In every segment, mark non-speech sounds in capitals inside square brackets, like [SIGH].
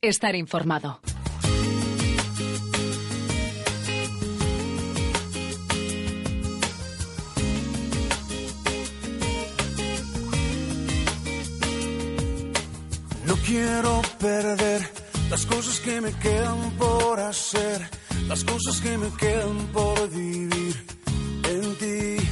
estar informado. No quiero perder las cosas que me quedan por hacer, las cosas que me quedan por vivir en ti.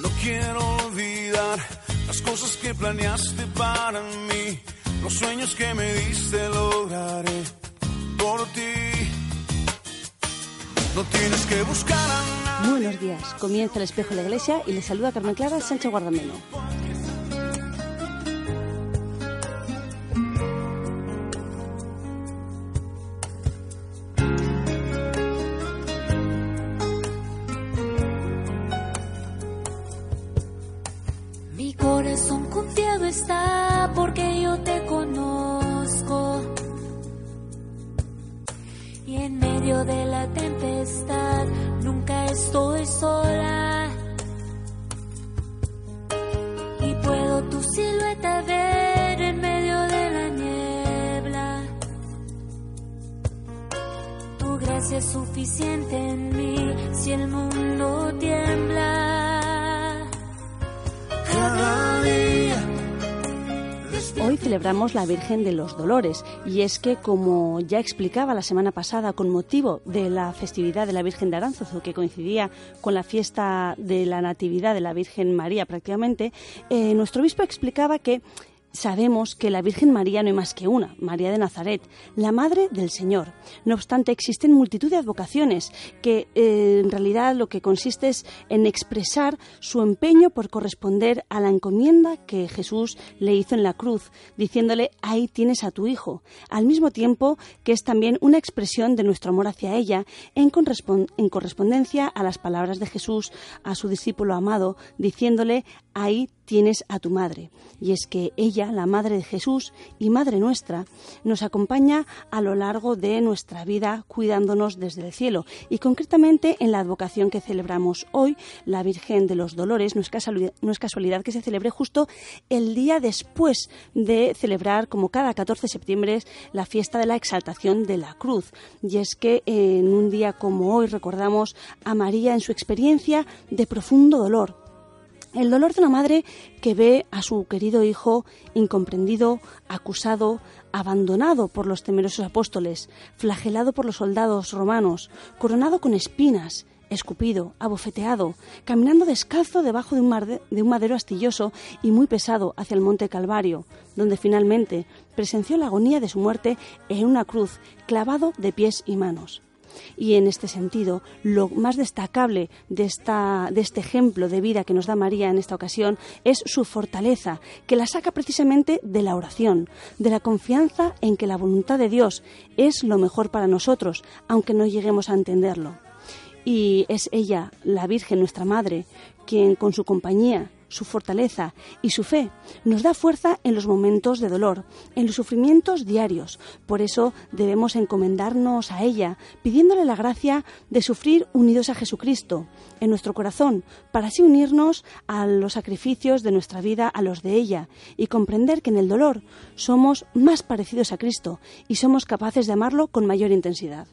No quiero olvidar las cosas que planeaste para mí, los sueños que me diste lograré por ti. No tienes que buscar a. Buenos días. Comienza el espejo de la iglesia y le saluda Carmen Clara Sánchez Guardameno. Suficiente en mí si el mundo tiembla. Hoy celebramos la Virgen de los Dolores y es que, como ya explicaba la semana pasada con motivo de la festividad de la Virgen de Aránzazu, que coincidía con la fiesta de la Natividad de la Virgen María prácticamente, eh, nuestro obispo explicaba que Sabemos que la Virgen María no hay más que una, María de Nazaret, la Madre del Señor. No obstante, existen multitud de advocaciones que eh, en realidad lo que consiste es en expresar su empeño por corresponder a la encomienda que Jesús le hizo en la cruz, diciéndole, ahí tienes a tu Hijo, al mismo tiempo que es también una expresión de nuestro amor hacia ella en, en correspondencia a las palabras de Jesús a su discípulo amado, diciéndole, ahí tienes a tu madre. Y es que ella, la madre de Jesús y madre nuestra, nos acompaña a lo largo de nuestra vida cuidándonos desde el cielo. Y concretamente en la advocación que celebramos hoy, la Virgen de los Dolores, no es casualidad, que se celebre justo el día después de celebrar, como cada 14 de septiembre, la fiesta de la exaltación de la cruz. Y es que en un día como hoy recordamos a María en su experiencia de profundo dolor el dolor de una madre que ve a su querido hijo incomprendido, acusado, abandonado por los temerosos apóstoles, flagelado por los soldados romanos, coronado con espinas, escupido, abofeteado, caminando descalzo debajo de un, de un madero astilloso y muy pesado hacia el monte Calvario, donde finalmente presenció la agonía de su muerte en una cruz, clavado de pies y manos. Y en este sentido, lo más destacable de, esta, de este ejemplo de vida que nos da María en esta ocasión es su fortaleza, que la saca precisamente de la oración, de la confianza en que la voluntad de Dios es lo mejor para nosotros, aunque no lleguemos a entenderlo. Y es ella, la Virgen, nuestra Madre, quien con su compañía, su fortaleza y su fe nos da fuerza en los momentos de dolor, en los sufrimientos diarios. Por eso debemos encomendarnos a ella, pidiéndole la gracia de sufrir unidos a Jesucristo en nuestro corazón, para así unirnos a los sacrificios de nuestra vida a los de ella y comprender que en el dolor somos más parecidos a Cristo y somos capaces de amarlo con mayor intensidad.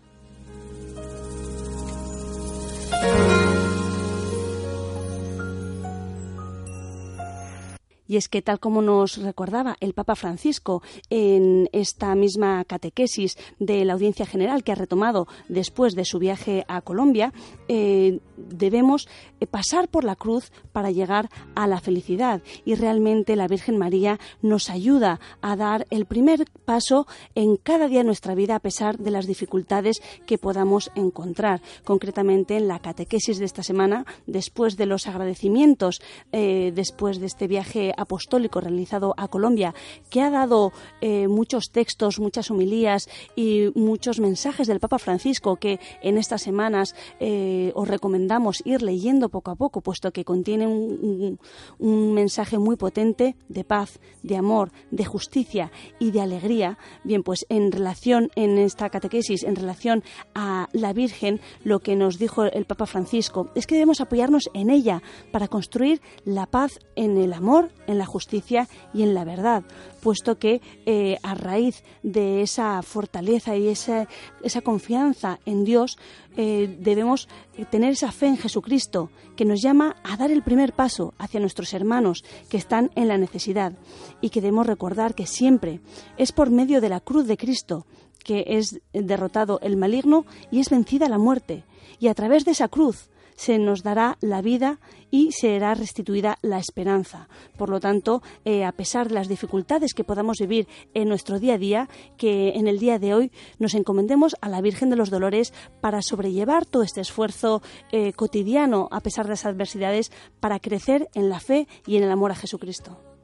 Y es que, tal como nos recordaba el Papa Francisco en esta misma catequesis de la Audiencia General que ha retomado después de su viaje a Colombia, eh, debemos eh, pasar por la cruz para llegar a la felicidad. Y realmente la Virgen María nos ayuda a dar el primer paso en cada día de nuestra vida a pesar de las dificultades que podamos encontrar. Concretamente en la catequesis de esta semana, después de los agradecimientos, eh, después de este viaje apostólico realizado a Colombia, que ha dado eh, muchos textos, muchas homilías y muchos mensajes del Papa Francisco que en estas semanas eh, os recomendamos ir leyendo poco a poco, puesto que contiene un, un mensaje muy potente de paz, de amor, de justicia y de alegría. Bien, pues en relación en esta catequesis, en relación a la Virgen, lo que nos dijo el Papa Francisco es que debemos apoyarnos en ella para construir la paz en el amor, en la justicia y en la verdad, puesto que eh, a raíz de esa fortaleza y esa, esa confianza en Dios, eh, debemos tener esa fe en Jesucristo, que nos llama a dar el primer paso hacia nuestros hermanos que están en la necesidad y que debemos recordar que siempre es por medio de la cruz de Cristo que es derrotado el maligno y es vencida la muerte. Y a través de esa cruz se nos dará la vida y será restituida la esperanza. Por lo tanto, eh, a pesar de las dificultades que podamos vivir en nuestro día a día, que en el día de hoy nos encomendemos a la Virgen de los Dolores para sobrellevar todo este esfuerzo eh, cotidiano a pesar de las adversidades, para crecer en la fe y en el amor a Jesucristo.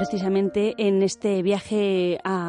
Precisamente en este viaje a,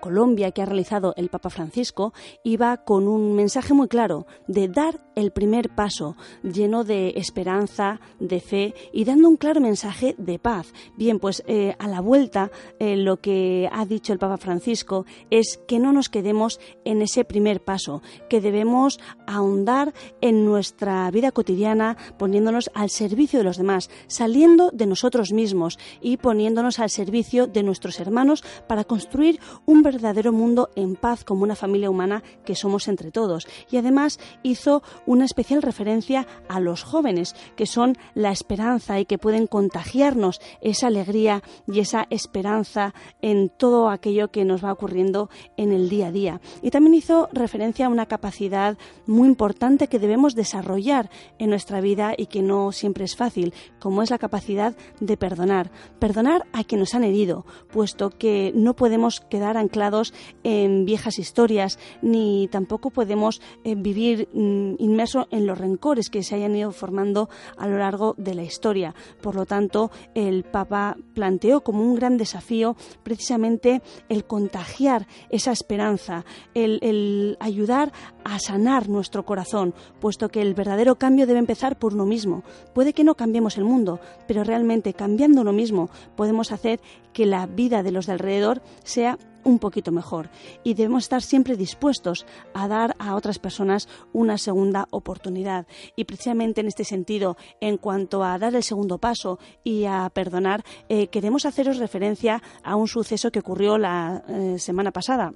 Colombia que ha realizado el Papa Francisco, iba con un mensaje muy claro de dar el primer paso, lleno de esperanza, de fe y dando un claro mensaje de paz. Bien, pues eh, a la vuelta eh, lo que ha dicho el Papa Francisco es que no nos quedemos en ese primer paso, que debemos ahondar en nuestra vida cotidiana poniéndonos al servicio de los demás, saliendo de nosotros mismos y poniéndonos al servicio de nuestros hermanos para construir un verdadero mundo en paz como una familia humana que somos entre todos. Y además hizo una especial referencia a los jóvenes, que son la esperanza y que pueden contagiarnos esa alegría y esa esperanza en todo aquello que nos va ocurriendo en el día a día. Y también hizo referencia a una capacidad muy importante que debemos desarrollar en nuestra vida y que no siempre es fácil, como es la capacidad de perdonar. Perdonar a que nos han herido, puesto que no podemos quedar anclados en viejas historias, ni tampoco podemos eh, vivir mm, inmerso en los rencores que se hayan ido formando a lo largo de la historia. Por lo tanto, el Papa planteó como un gran desafío precisamente el contagiar esa esperanza, el, el ayudar a sanar nuestro corazón, puesto que el verdadero cambio debe empezar por uno mismo. Puede que no cambiemos el mundo, pero realmente cambiando uno mismo podemos hacer que la vida de los de alrededor sea un poquito mejor y debemos estar siempre dispuestos a dar a otras personas una segunda oportunidad. Y precisamente en este sentido, en cuanto a dar el segundo paso y a perdonar, eh, queremos haceros referencia a un suceso que ocurrió la eh, semana pasada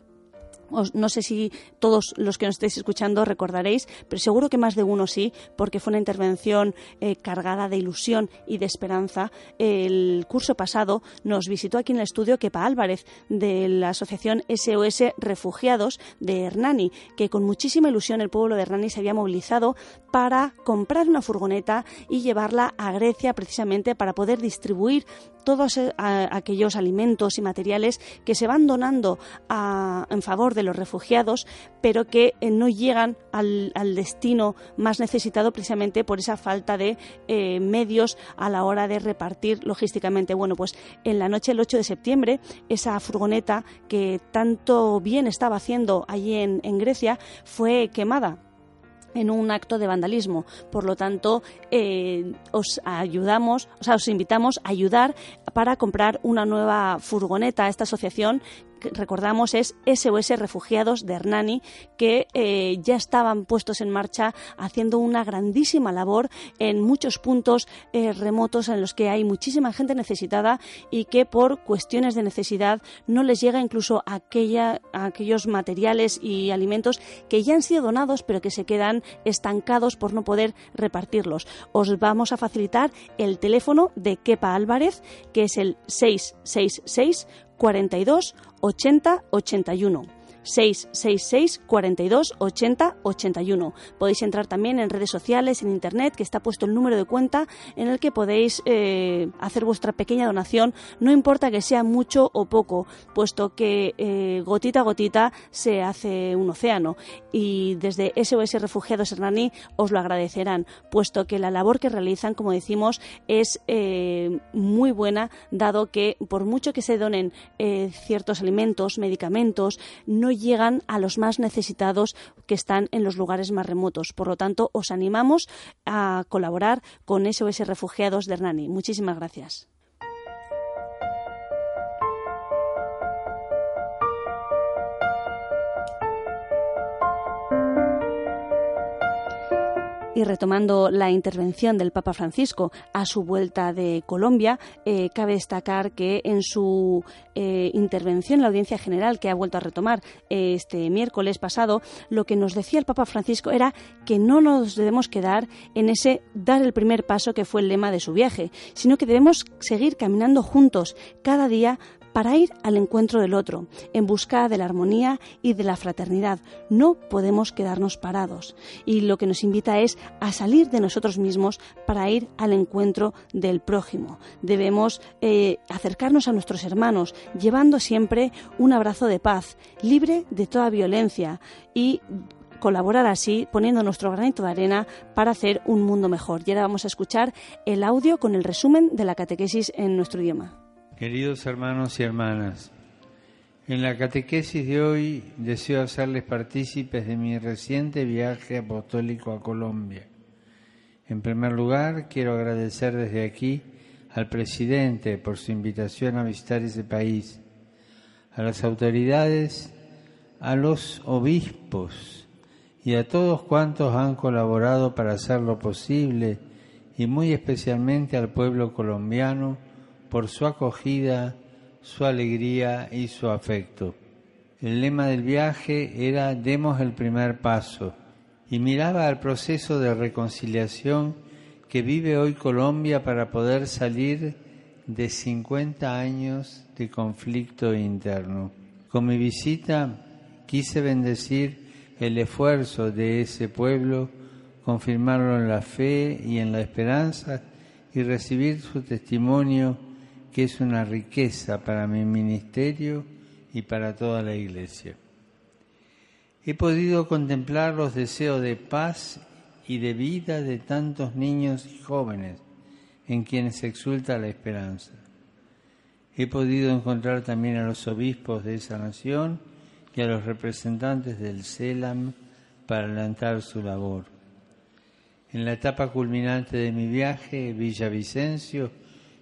no sé si todos los que nos estéis escuchando recordaréis, pero seguro que más de uno sí, porque fue una intervención eh, cargada de ilusión y de esperanza. El curso pasado nos visitó aquí en el estudio Kepa Álvarez de la asociación SOS Refugiados de Hernani, que con muchísima ilusión el pueblo de Hernani se había movilizado para comprar una furgoneta y llevarla a Grecia precisamente para poder distribuir todos eh, aquellos alimentos y materiales que se van donando en favor de los refugiados, pero que eh, no llegan al, destino más necesitado precisamente por esa falta de eh, medios a la hora de repartir logísticamente. Bueno, pues en la noche del 8 de septiembre, esa furgoneta que tanto bien estaba haciendo allí en Grecia fue quemada en un acto de vandalismo. Por lo tanto, eh, os ayudamos, o sea, os invitamos a ayudar para comprar una nueva furgoneta a esta asociación recordamos es SOS Refugiados de Hernani, que eh, ya estaban puestos en marcha haciendo una grandísima labor en muchos puntos eh, remotos en los que hay muchísima gente necesitada y que por cuestiones de necesidad no les llega incluso aquella, aquellos materiales y alimentos que ya han sido donados pero que se quedan estancados por no poder repartirlos. Os vamos a facilitar el teléfono de Kepa Álvarez, que es el 666 42 80 81. 666 42 80 81. Podéis entrar también en redes sociales, en internet, que está puesto el número de cuenta en el que podéis eh, hacer vuestra pequeña donación, no importa que sea mucho o poco, puesto que eh, gotita a gotita se hace un océano y desde SOS Refugiados Hernani os lo agradecerán, puesto que la labor que realizan, como decimos, es eh, muy buena, dado que por mucho que se donen ciertos alimentos, medicamentos, no llegan a los más necesitados que están en los lugares más remotos. Por lo tanto, os animamos a colaborar con SOS Refugiados de Hernani. Muchísimas gracias. Y retomando la intervención del Papa Francisco a su vuelta de Colombia, eh, cabe destacar que en su eh, intervención en la audiencia general que ha vuelto a retomar eh, este miércoles pasado, lo que nos decía el Papa Francisco era que no nos debemos quedar en ese dar el primer paso que fue el lema de su viaje, sino que debemos seguir caminando juntos cada día para ir al encuentro del otro, en busca de la armonía y de la fraternidad. No podemos quedarnos parados. Y lo que nos invita es a salir de nosotros mismos para ir al encuentro del prójimo. Debemos eh, acercarnos a nuestros hermanos, llevando siempre un abrazo de paz, libre de toda violencia y colaborar así, poniendo nuestro granito de arena para hacer un mundo mejor. Y ahora vamos a escuchar el audio con el resumen de la catequesis en nuestro idioma. Queridos hermanos y hermanas, en la catequesis de hoy deseo hacerles partícipes de mi reciente viaje apostólico a Colombia. En primer lugar, quiero agradecer desde aquí al presidente por su invitación a visitar ese país, a las autoridades, a los obispos y a todos cuantos han colaborado para hacerlo posible y muy especialmente al pueblo colombiano por su acogida, su alegría y su afecto. El lema del viaje era demos el primer paso y miraba al proceso de reconciliación que vive hoy Colombia para poder salir de 50 años de conflicto interno. Con mi visita quise bendecir el esfuerzo de ese pueblo, confirmarlo en la fe y en la esperanza y recibir su testimonio que es una riqueza para mi ministerio y para toda la iglesia. He podido contemplar los deseos de paz y de vida de tantos niños y jóvenes en quienes se exulta la esperanza. He podido encontrar también a los obispos de esa nación y a los representantes del CELAM para adelantar su labor. En la etapa culminante de mi viaje, Villavicencio,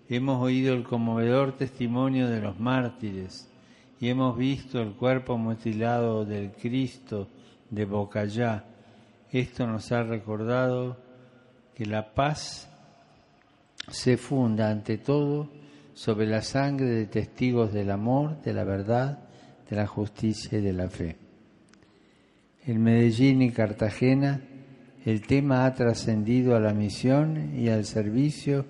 hemos oído el conmovedor testimonio de los mártires y hemos visto el cuerpo mutilado del Cristo de Bocayá. Esto nos ha recordado que la paz se funda ante todo sobre la sangre de testigos del amor, de la verdad, de la justicia y de la fe. En Medellín y Cartagena el tema ha trascendido a la misión y al servicio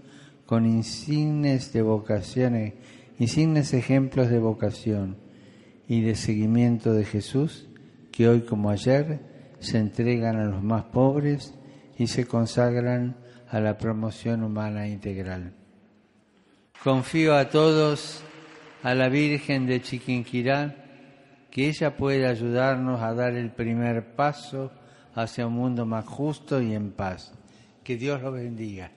con insignes de vocaciones, insignes ejemplos de vocación y de seguimiento de Jesús, que hoy como ayer se entregan a los más pobres y se consagran a la promoción humana integral. Confío a todos a la Virgen de Chiquinquirá, que ella puede ayudarnos a dar el primer paso hacia un mundo más justo y en paz. Que Dios lo bendiga.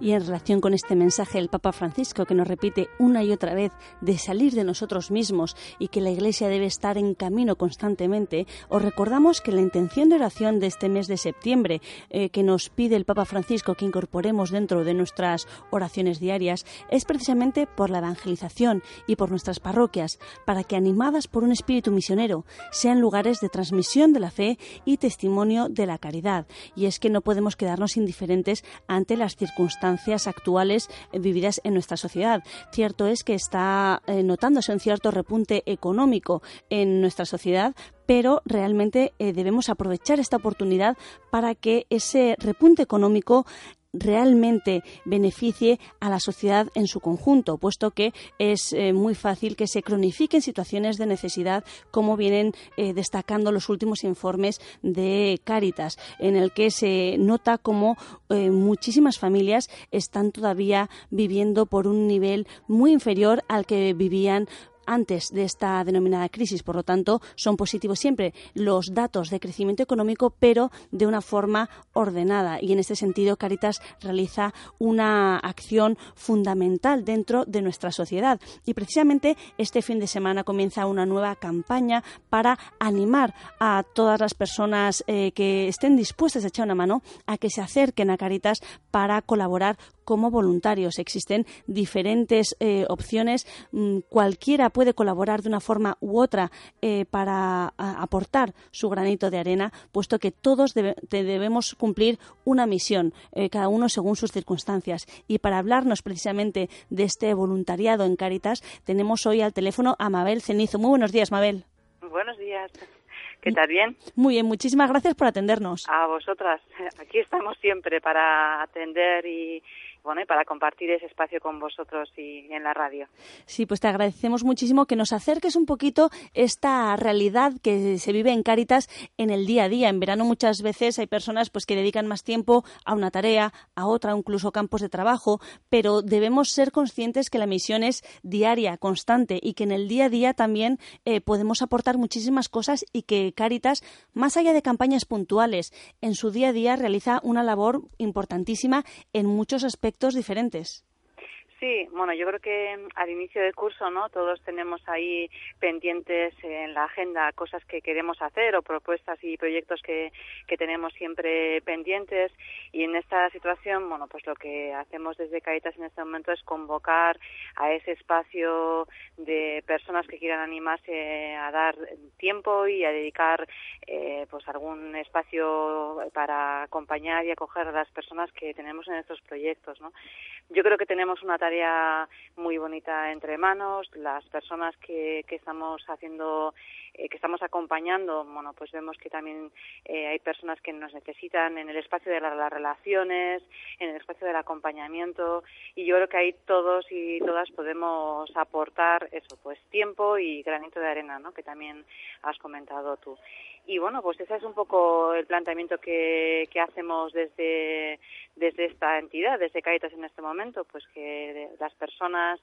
Y en relación con este mensaje del Papa Francisco que nos repite una y otra vez de salir de nosotros mismos y que la Iglesia debe estar en camino constantemente, os recordamos que la intención de oración de este mes de septiembre eh, que nos pide el Papa Francisco que incorporemos dentro de nuestras oraciones diarias es precisamente por la evangelización y por nuestras parroquias, para que animadas por un espíritu misionero sean lugares de transmisión de la fe y testimonio de la caridad. Y es que no podemos quedarnos indiferentes ante las circunstancias actuales vividas en nuestra sociedad. Cierto es que está eh, notándose un cierto repunte económico en nuestra sociedad, pero realmente eh, debemos aprovechar esta oportunidad para que ese repunte económico realmente beneficie a la sociedad en su conjunto, puesto que es eh, muy fácil que se cronifiquen situaciones de necesidad, como vienen eh, destacando los últimos informes de Cáritas, en el que se nota como eh, muchísimas familias están todavía viviendo por un nivel muy inferior al que vivían antes de esta denominada crisis. Por lo tanto, son positivos siempre los datos de crecimiento económico, pero de una forma ordenada. Y en este sentido, Caritas realiza una acción fundamental dentro de nuestra sociedad. Y precisamente este fin de semana comienza una nueva campaña para animar a todas las personas eh, que estén dispuestas a echar una mano a que se acerquen a Caritas para colaborar como voluntarios. Existen diferentes eh, opciones. Mm, cualquiera puede colaborar de una forma u otra eh, para aportar su granito de arena, puesto que todos debemos cumplir una misión, eh, cada uno según sus circunstancias. Y para hablarnos precisamente de este voluntariado en Cáritas, tenemos hoy al teléfono a Mabel Cenizo. Muy buenos días, Mabel. Buenos días. ¿Qué tal? ¿Bien? Muy bien, muchísimas gracias por atendernos. A vosotras. Aquí estamos siempre para atender y, bueno, y para compartir ese espacio con vosotros y en la radio. Sí, pues te agradecemos muchísimo que nos acerques un poquito esta realidad que se vive en Cáritas en el día a día. En verano muchas veces hay personas pues que dedican más tiempo a una tarea, a otra, incluso campos de trabajo, pero debemos ser conscientes que la misión es diaria, constante y que en el día a día también eh, podemos aportar muchísimas cosas y que Cáritas, más allá de campañas puntuales, en su día a día realiza una labor importantísima en muchos aspectos diferentes. Sí, bueno, yo creo que al inicio del curso, ¿no? Todos tenemos ahí pendientes en la agenda cosas que queremos hacer o propuestas y proyectos que, que tenemos siempre pendientes y en esta situación, bueno, pues lo que hacemos desde Caritas en este momento es convocar a ese espacio de personas que quieran animarse a dar tiempo y a dedicar, eh, pues algún espacio para acompañar y acoger a las personas que tenemos en estos proyectos, ¿no? Yo creo que tenemos una tarea muy bonita entre manos. Las personas que, que estamos haciendo, eh, que estamos acompañando, bueno, pues vemos que también eh, hay personas que nos necesitan en el espacio de las relaciones, en el espacio del acompañamiento, y yo creo que ahí todos y todas podemos aportar eso, pues tiempo y granito de arena, ¿no? Que también has comentado tú. Y bueno, pues ese es un poco el planteamiento que, que hacemos desde, desde esta entidad, desde Caritas en este momento, pues que las personas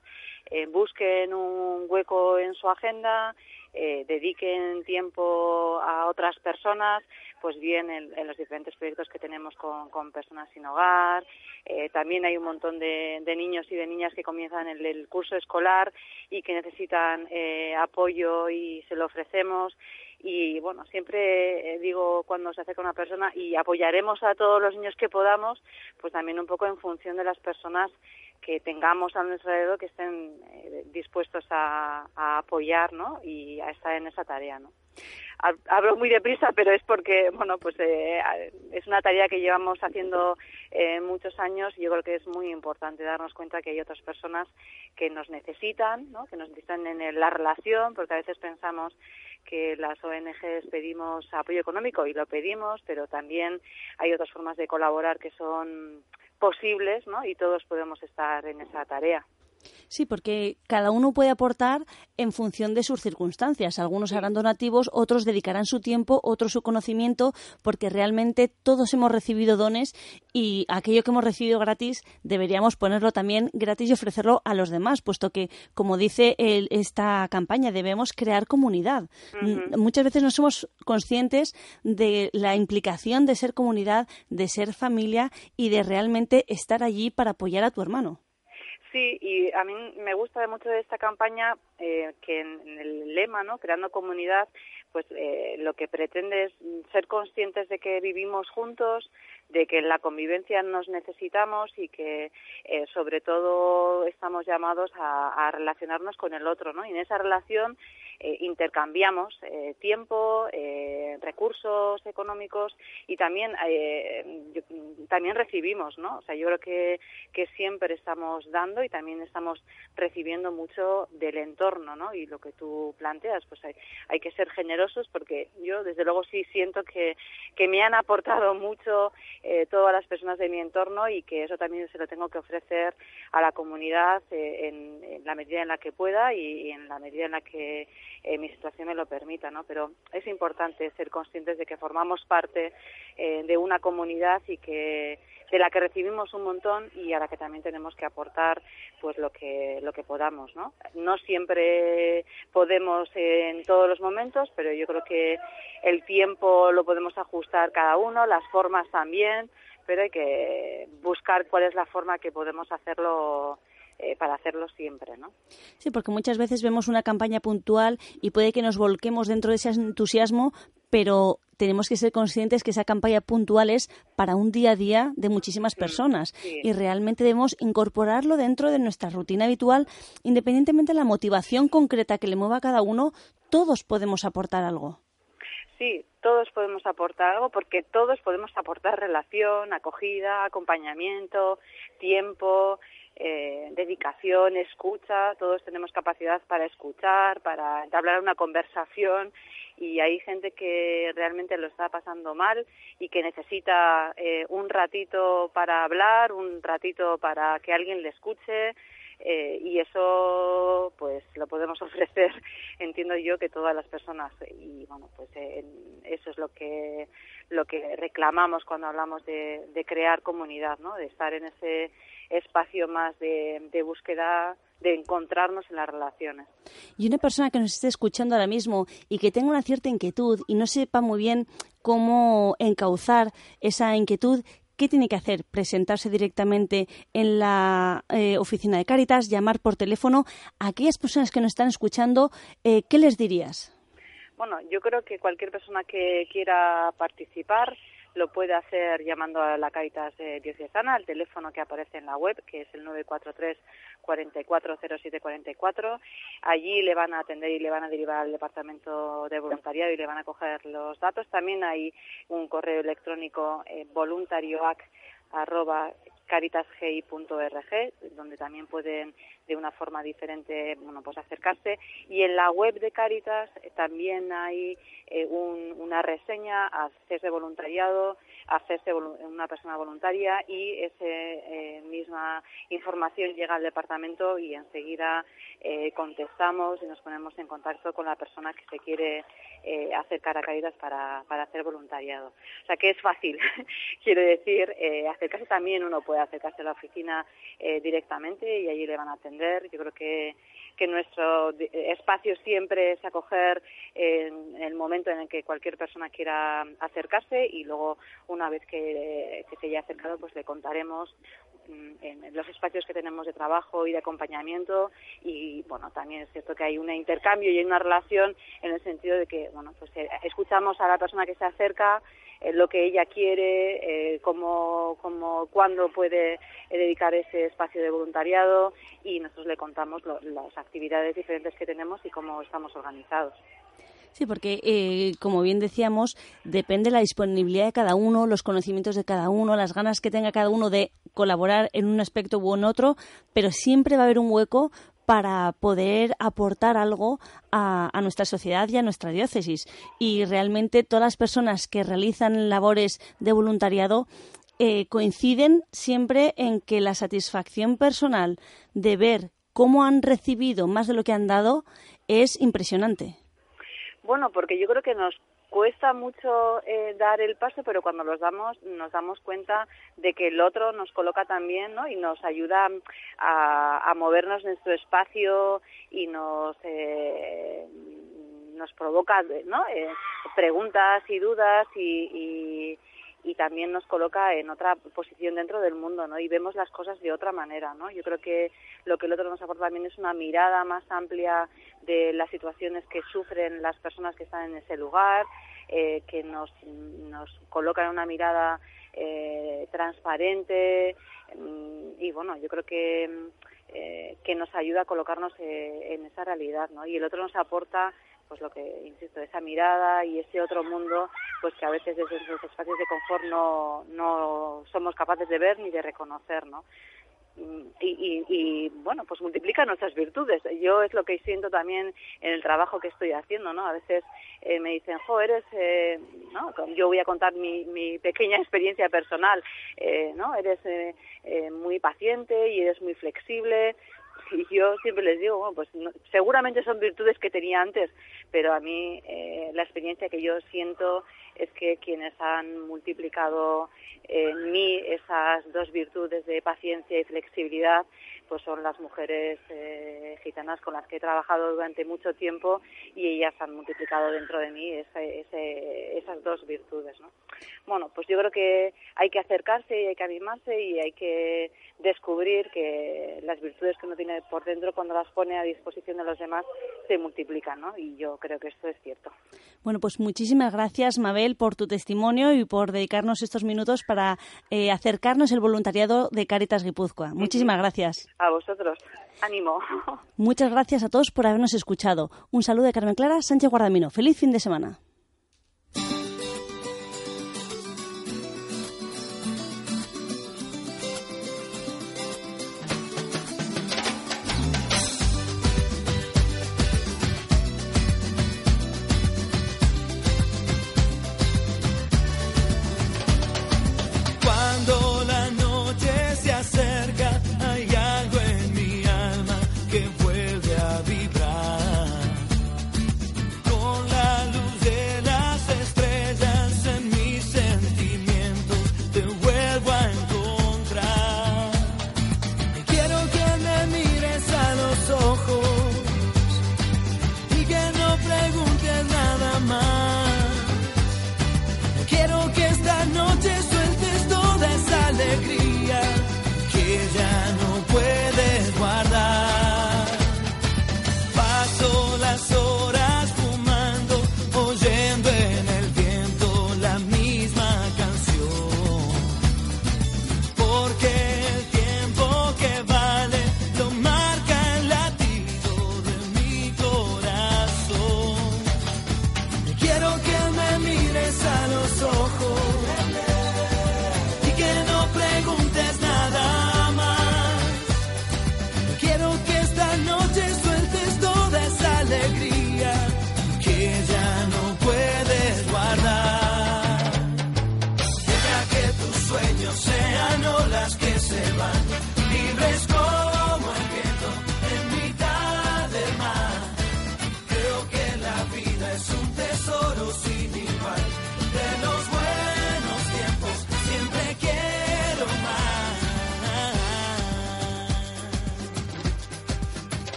eh, busquen un hueco en su agenda, eh, dediquen tiempo a otras personas, pues bien en, los diferentes proyectos que tenemos con, con personas sin hogar. Eh, también hay un montón de, de, niños y de niñas que comienzan el, el curso escolar y que necesitan eh, apoyo y se lo ofrecemos y bueno, siempre eh, digo cuando se acerca una persona y apoyaremos a todos los niños que podamos, pues también un poco en función de las personas que tengamos a nuestro alrededor que estén eh, dispuestos a, a apoyar, ¿no? Y a estar en esa tarea, ¿no? hablo muy deprisa, pero es porque, bueno, pues eh, es una tarea que llevamos haciendo eh, muchos años y yo creo que es muy importante darnos cuenta que hay otras personas que nos necesitan, ¿no? que nos necesitan en la relación, porque a veces pensamos que las ONGs pedimos apoyo económico y lo pedimos, pero también hay otras formas de colaborar que son posibles, ¿no? Y todos podemos estar en esa tarea. Sí, porque cada uno puede aportar en función de sus circunstancias. Algunos harán donativos, otros dedicarán su tiempo, otros su conocimiento, porque realmente todos hemos recibido dones y aquello que hemos recibido gratis deberíamos ponerlo también gratis y ofrecerlo a los demás, puesto que, como dice esta campaña, debemos crear comunidad. Muchas veces no somos conscientes de la implicación de ser comunidad, de ser familia y de realmente estar allí para apoyar a tu hermano. Sí, y a mí me gusta mucho de esta campaña eh, que en, el lema, ¿no? Creando comunidad, pues eh, lo que pretende es ser conscientes de que vivimos juntos, de que en la convivencia nos necesitamos y que eh, sobre todo estamos llamados a, a, relacionarnos con el otro, ¿no? Y en esa relación eh, intercambiamos eh, tiempo, eh, recursos económicos y también también recibimos, ¿no? O sea, yo creo que, que siempre estamos dando y también estamos recibiendo mucho del entorno, ¿no? Y lo que tú planteas, pues hay, hay que ser generosos porque yo desde luego sí siento que, que me han aportado mucho todas las personas de mi entorno y que eso también se lo tengo que ofrecer a la comunidad en, en la medida en la que pueda y, en la medida en la que eh, mi situación me lo permita, ¿no? Pero es importante ser conscientes de que formamos parte eh, de una comunidad y que de la que recibimos un montón y a la que también tenemos que aportar pues lo que lo que podamos, ¿no? No siempre podemos en todos los momentos, pero yo creo que el tiempo lo podemos ajustar cada uno, las formas también, pero hay que buscar cuál es la forma que podemos hacerlo eh, para hacerlo siempre, ¿no? Sí, porque muchas veces vemos una campaña puntual y puede que nos volquemos dentro de ese entusiasmo, pero tenemos que ser conscientes que esa campaña puntual es para un día a día de muchísimas personas y realmente debemos incorporarlo dentro de nuestra rutina habitual, independientemente de la motivación concreta que le mueva a cada uno, todos podemos aportar algo. Sí, todos podemos aportar algo porque todos podemos aportar relación, acogida, acompañamiento, tiempo, eh, dedicación, escucha, todos tenemos capacidad para escuchar, para entablar una conversación y hay gente que realmente lo está pasando mal y que necesita eh, un ratito para hablar, un ratito para que alguien le escuche, eh, y eso pues lo podemos [LAUGHS] ofrecer entiendo yo que todas las personas y bueno pues eso es lo que lo que reclamamos cuando hablamos de, de crear comunidad no de estar en ese espacio más de, búsqueda de encontrarnos en las relaciones. Y una persona que nos esté escuchando ahora mismo y que tenga una cierta inquietud y no sepa muy bien cómo encauzar esa inquietud, ¿qué tiene que hacer? Presentarse directamente en la eh, oficina de Caritas, llamar por teléfono. A aquellas personas que nos están escuchando, eh, ¿qué les dirías? Bueno, yo creo que cualquier persona que quiera participar lo puede hacer llamando a la Caritas eh, Diocesana, al teléfono que aparece en la web, que es el 943 440744. Allí le van a atender y le van a derivar al departamento de voluntariado y le van a coger los datos. También hay un correo electrónico eh, voluntarioac caritasgi.org, donde también pueden de una forma diferente bueno pues acercarse. Y en la web de Caritas eh, también hay eh, una reseña hacerse voluntariado hacerse una persona voluntaria y esa eh, misma información llega al departamento y enseguida contestamos y nos ponemos en contacto con la persona que se quiere acercar a Caritas para, para hacer voluntariado. O sea que es fácil, [LAUGHS] quiero decir, acercarse también uno puede acercarse a la oficina directamente y allí le van a atender yo creo que, que nuestro espacio siempre es acoger en el momento en el que cualquier persona quiera acercarse y luego una vez que, se haya acercado pues le contaremos en los espacios que tenemos de trabajo y de acompañamiento y bueno también es cierto que hay un intercambio y hay una relación en el sentido de que bueno pues eh, escuchamos a la persona que se acerca eh, lo que ella quiere, eh, cómo, cómo, cuándo puede dedicar ese espacio de voluntariado y nosotros le contamos las actividades diferentes que tenemos y cómo estamos organizados. Sí, porque, eh, como bien decíamos, depende la disponibilidad de cada uno, los conocimientos de cada uno, las ganas que tenga cada uno de colaborar en un aspecto u en otro, pero siempre va a haber un hueco para poder aportar algo a, nuestra sociedad y a nuestra diócesis. Y realmente todas las personas que realizan labores de voluntariado eh, coinciden siempre en que la satisfacción personal de ver cómo han recibido más de lo que han dado es impresionante. Bueno, porque yo creo que nos cuesta mucho eh, dar el paso, pero cuando los damos nos damos cuenta de que el otro nos coloca también, ¿no? Y nos ayuda a, a movernos en nuestro espacio y nos eh, nos provoca, ¿no? Eh, preguntas y dudas y, y también nos coloca en otra posición dentro del mundo, ¿no? Y vemos las cosas de otra manera, ¿no? Yo creo que lo que el otro nos aporta también es una mirada más amplia de las situaciones que sufren las personas que están en ese lugar, eh, que nos, nos coloca en una mirada eh, transparente mm, y bueno, yo creo que eh, que nos ayuda a colocarnos eh, en esa realidad, ¿no? Y el otro nos aporta pues lo que insisto esa mirada y ese otro mundo pues que a veces desde nuestros espacios de confort no, no somos capaces de ver ni de reconocer no y, y, bueno, pues multiplica nuestras virtudes. Yo es lo que siento también en el trabajo que estoy haciendo, ¿no? A veces eh, me dicen, jo, eres, eh, ¿no? Yo voy a contar mi, mi pequeña experiencia personal, eh, ¿no? Eres eh, eh, muy paciente y eres muy flexible, y yo siempre les digo, bueno, pues seguramente son virtudes que tenía antes, pero a mí eh, la experiencia que yo siento es que quienes han multiplicado en mí esas dos virtudes de paciencia y flexibilidad, pues son las mujeres eh, gitanas con las que he trabajado durante mucho tiempo y ellas han multiplicado dentro de mí ese, ese, esas dos virtudes. ¿no? Bueno, pues yo creo que hay que acercarse y hay que animarse y hay que descubrir que las virtudes que uno tiene por dentro cuando las pone a disposición de los demás se multiplican, ¿no? Y yo creo que esto es cierto. Bueno, pues muchísimas gracias, Mabel, por tu testimonio y por dedicarnos estos minutos para eh, acercarnos el voluntariado de Caritas Guipúzcoa. Muchísimas gracias. A vosotros. Ánimo. [LAUGHS] Muchas gracias a todos por habernos escuchado. Un saludo de Carmen Clara Sánchez Guardamino. Feliz fin de semana.